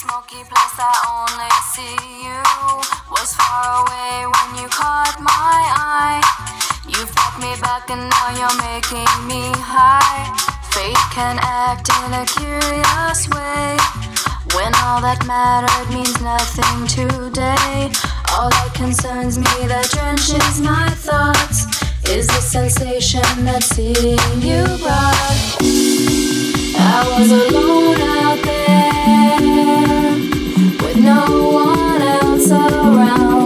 smoky place I only see you. Was far away when you caught my eye. You've brought me back and now you're making me high. Fate can act in a curious way. When all that mattered means nothing today. All that concerns me that drenches my thoughts Is the sensation that seeing you brought. With no one else around.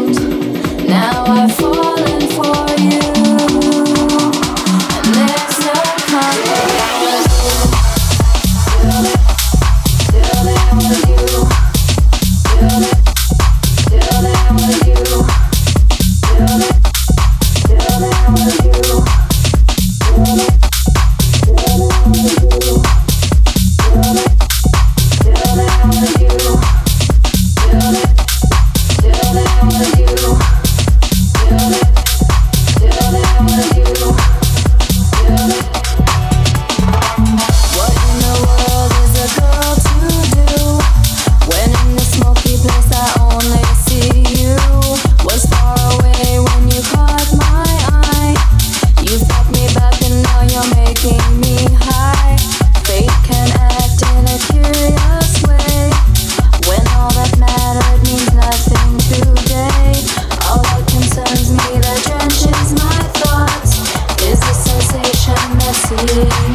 you.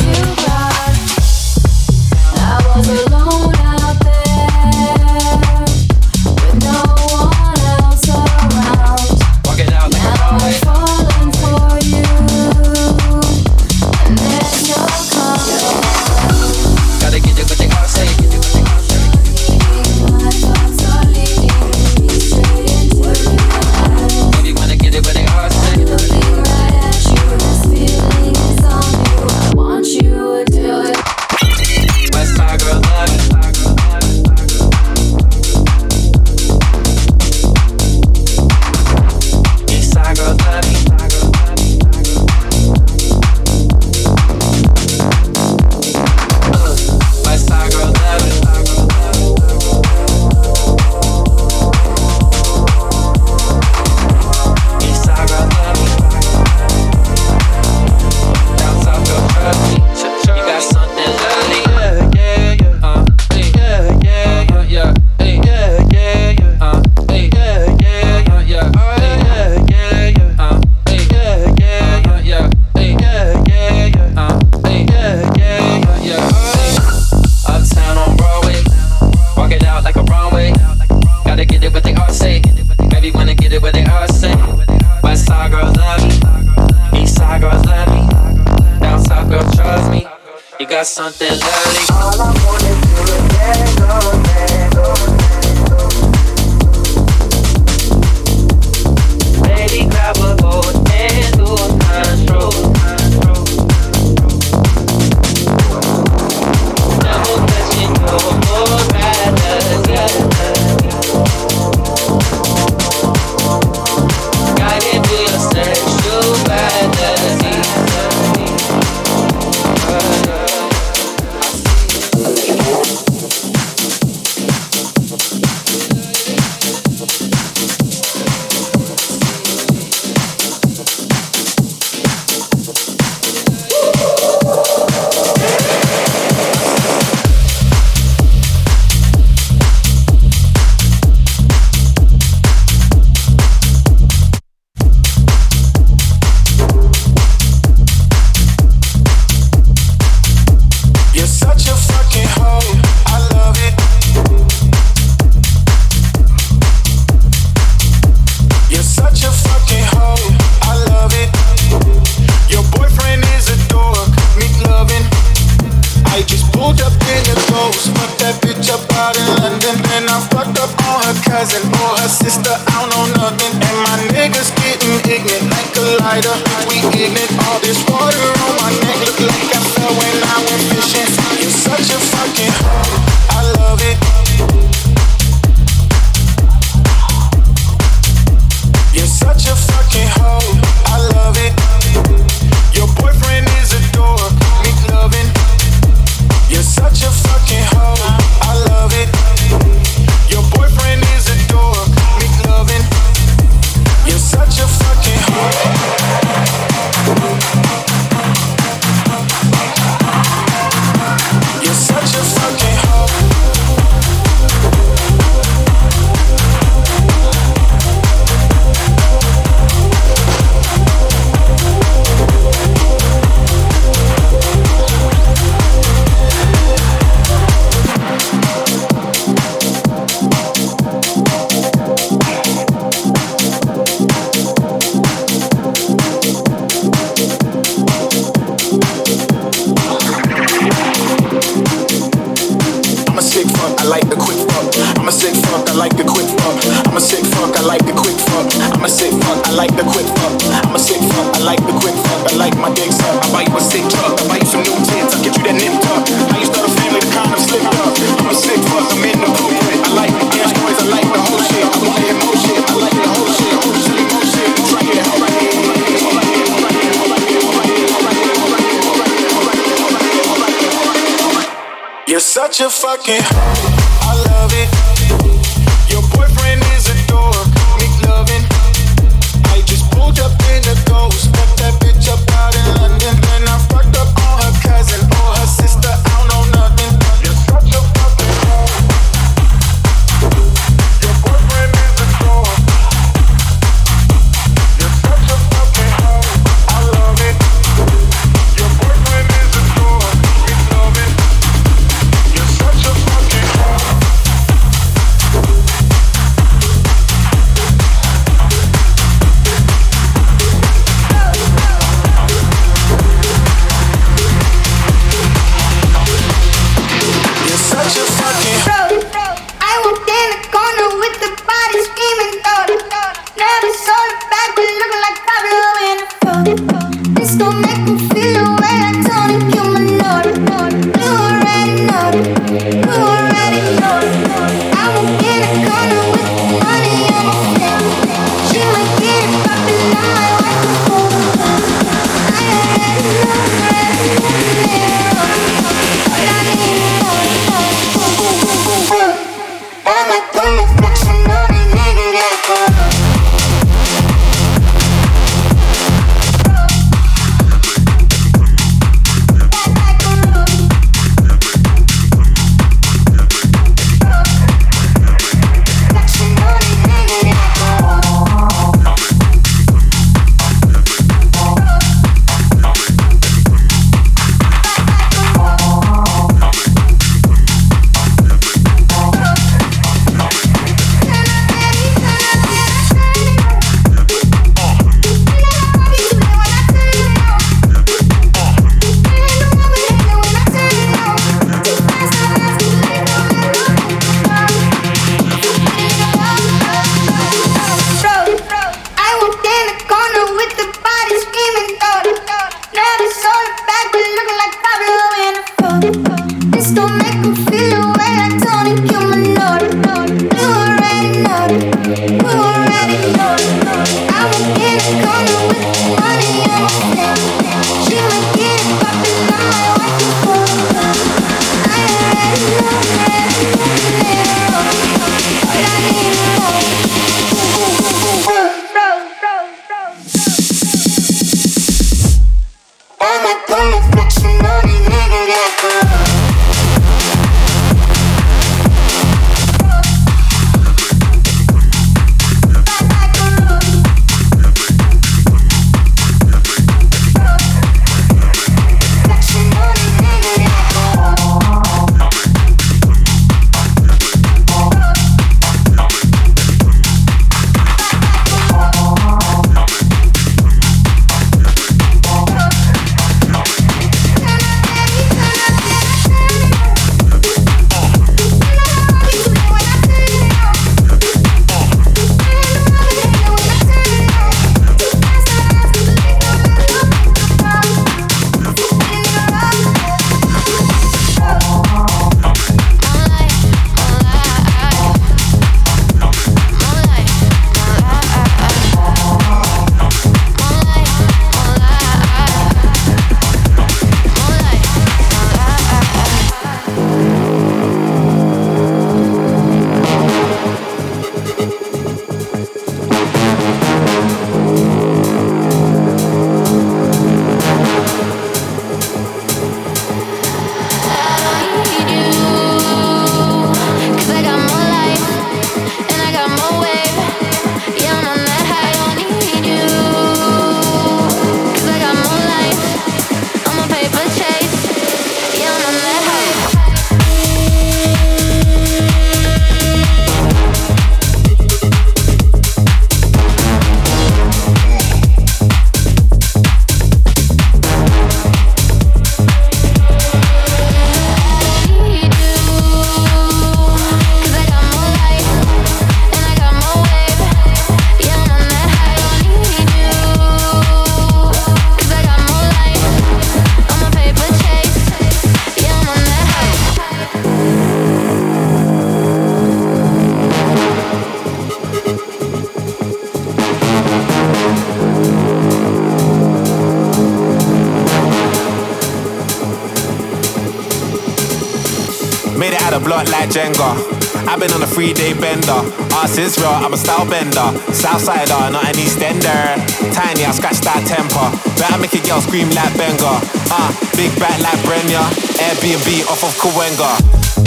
Bender. Ass is real, I'm a style bender. Southsider, not an Eastender. Tiny, I scratch that temper. Better make a girl scream like Benga. Ah, uh, big back like Brenya. Airbnb off of Kawenga.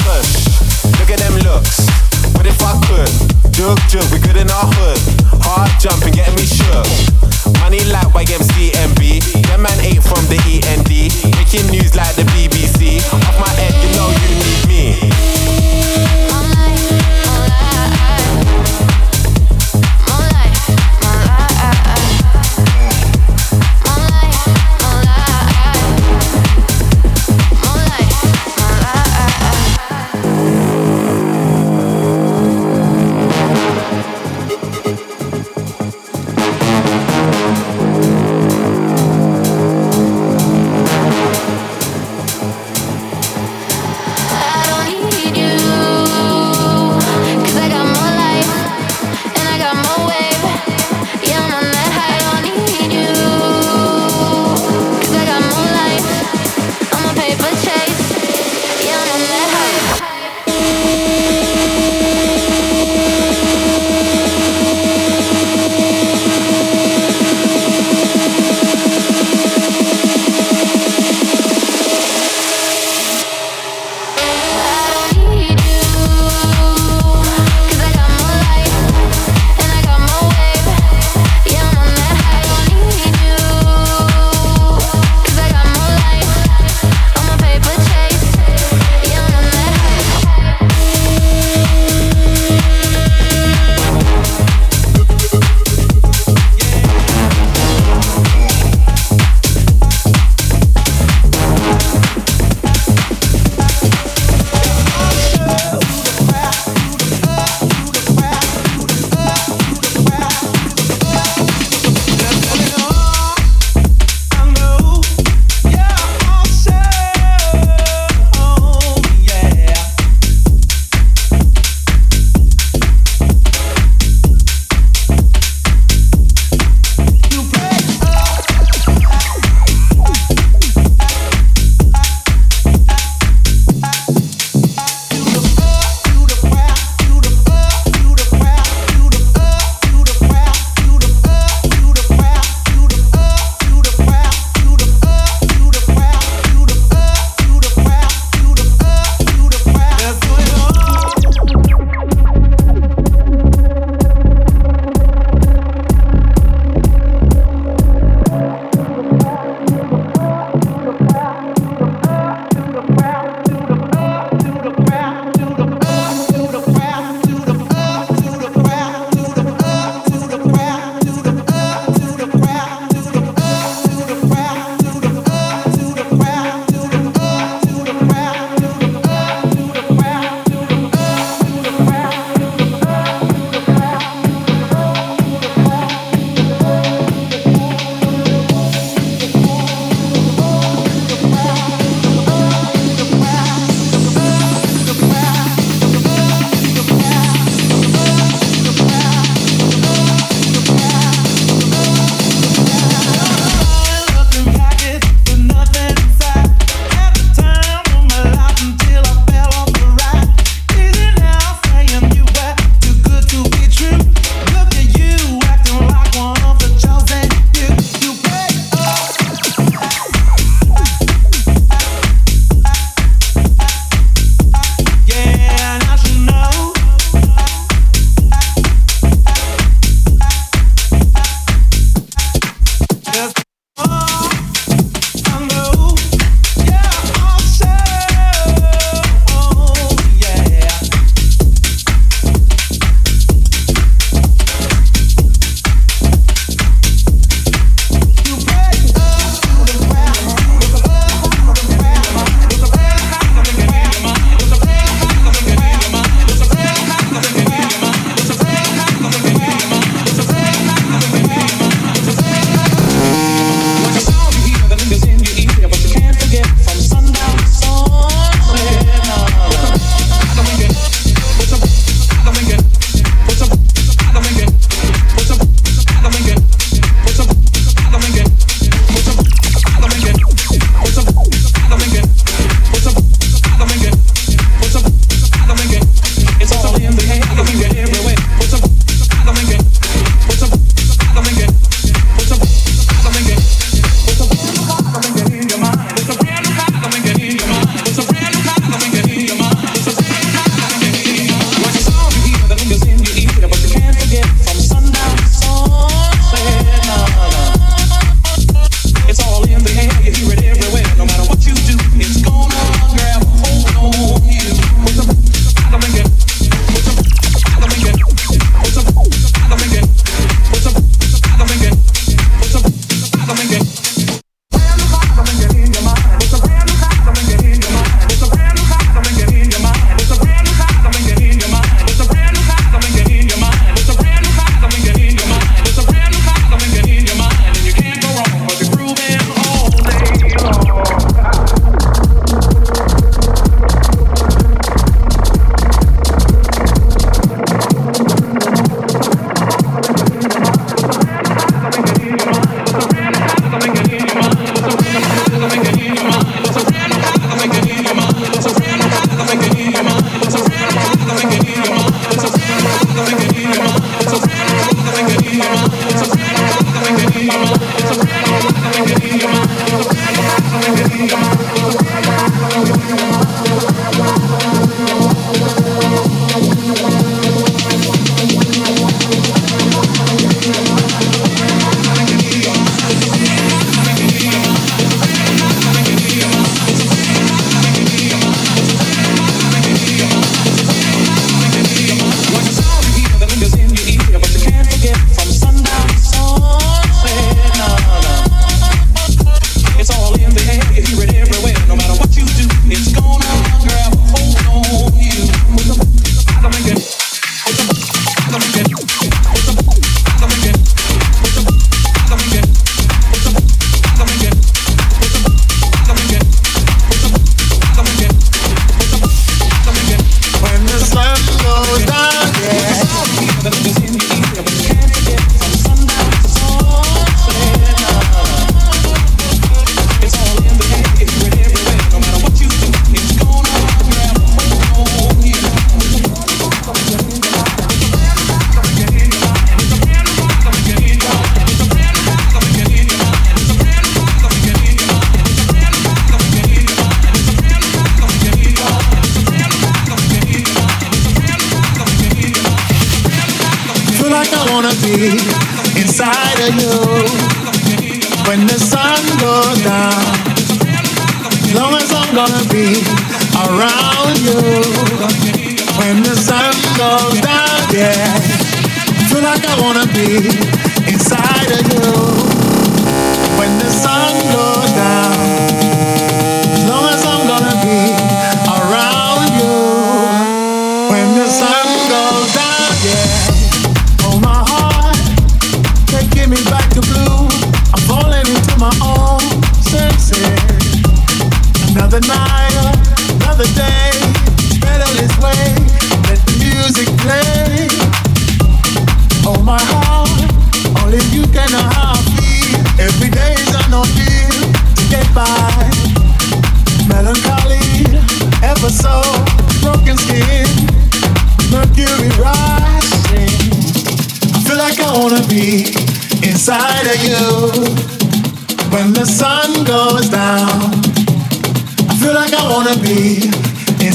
Push, look at them looks. What if I could? Jug, jug, we good in our hood. Hard jumping, getting me shook. Money like YMCMB. Them man ate from the END. Making news like the BBC. Off my head, you know you need me.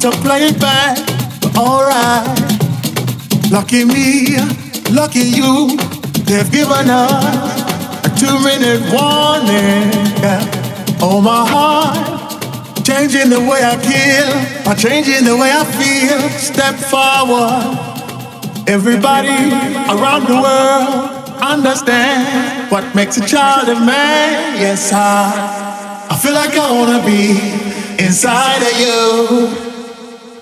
To play it back, but alright. Lucky me, lucky you, they've given us a two minute warning. Yeah. Oh, my heart, changing the way I kill, or changing the way I feel. Step forward. Everybody around the world understand what makes a child a man. Yes, I, I feel like I wanna be inside of you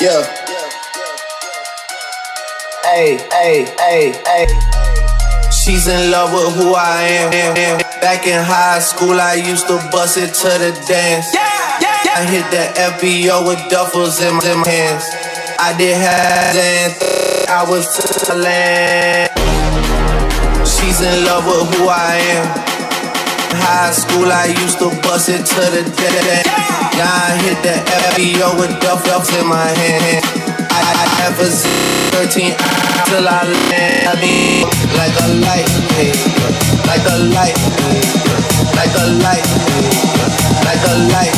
yeah. Hey, hey, hey, hey. She's in love with who I am. Back in high school, I used to bust it to the dance. I hit the FBO with duffels in my hands. I did have I was to the land. She's in love with who I am. High school, I used to bust it to the dead. Yeah, I hit the FBO with duff duffels in my hand. I, I have a 13 till I land. I mean, like a light, like a light, like a light, like a light,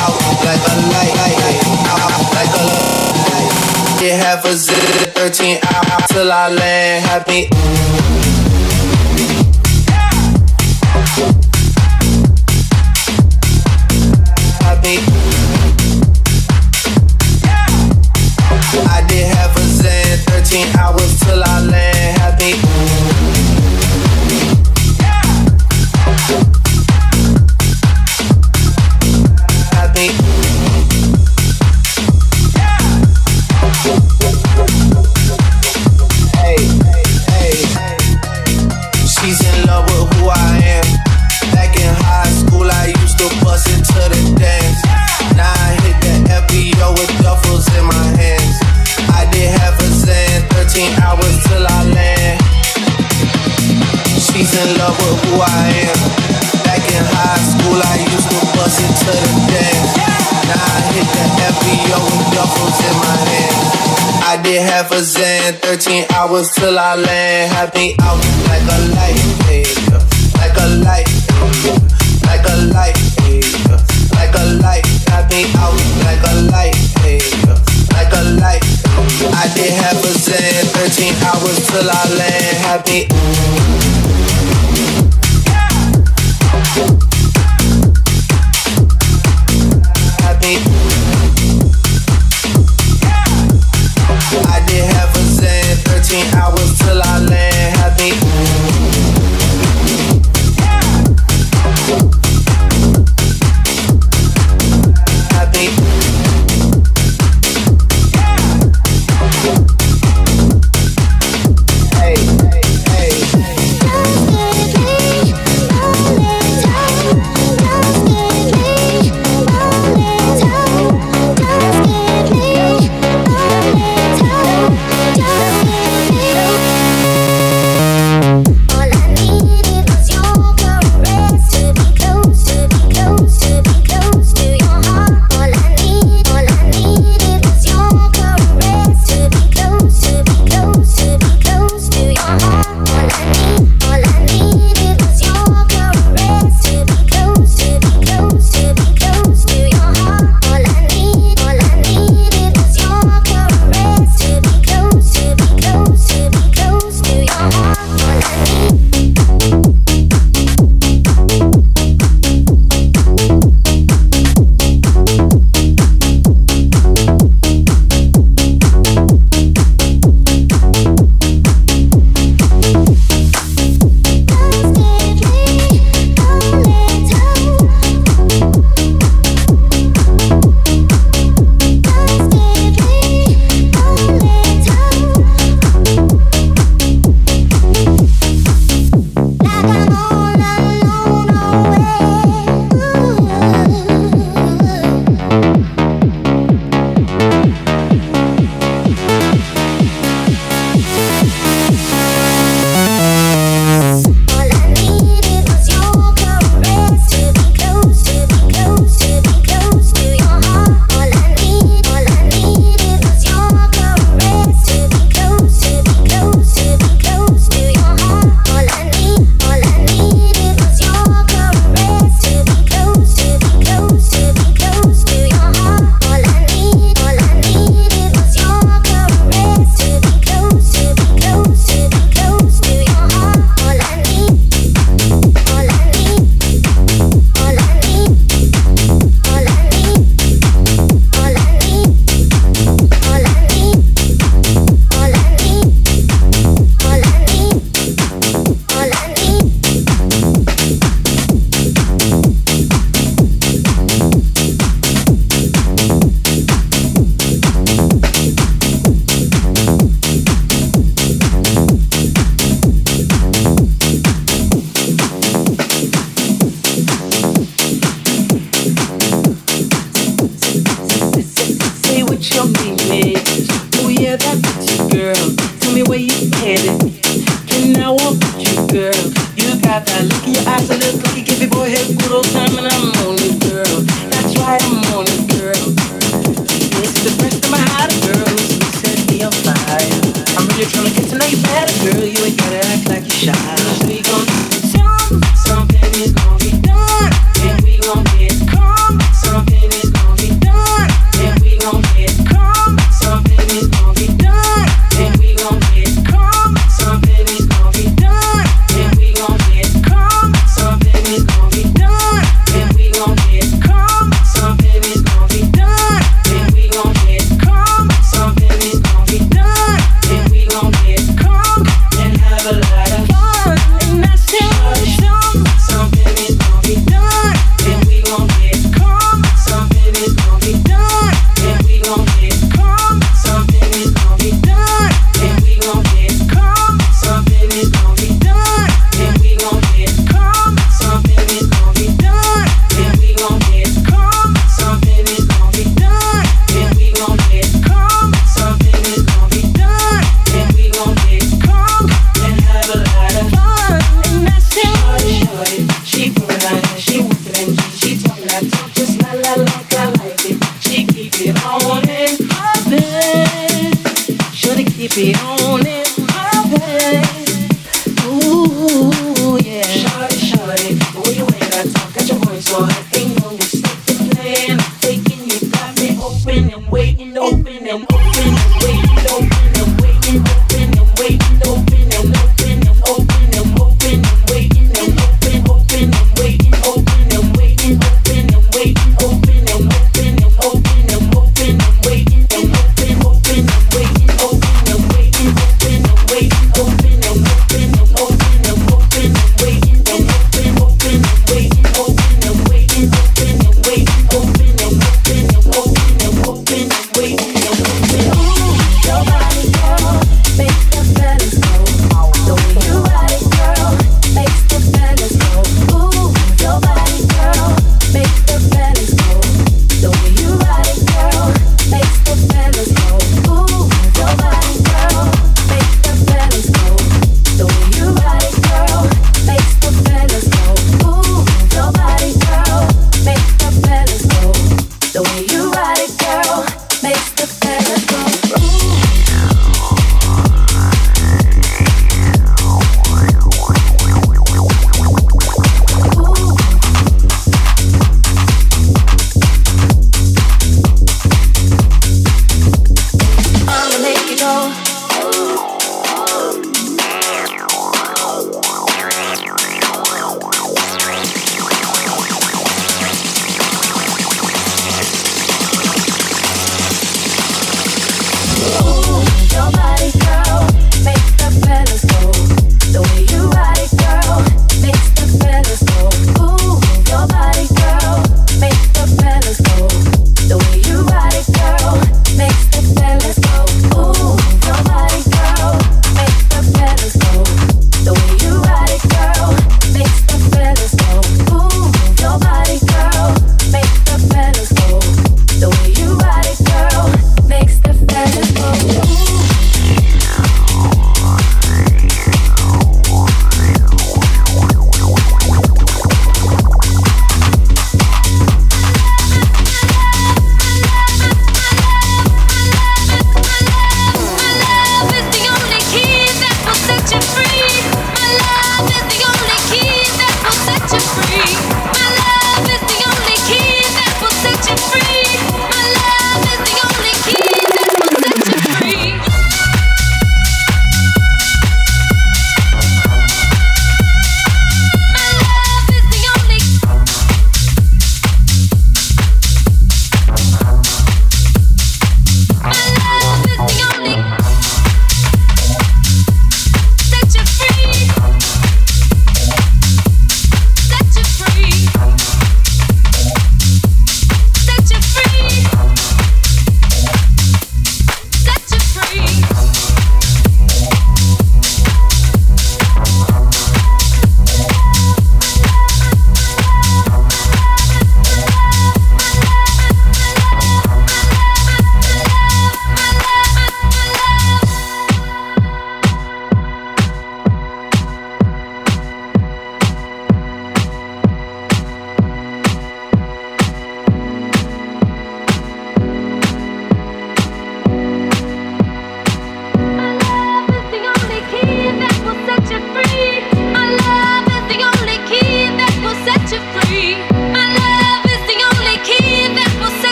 out, like a light, out, like a light. Get half a zit, 13 out till I land. Have me.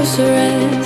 Arrest.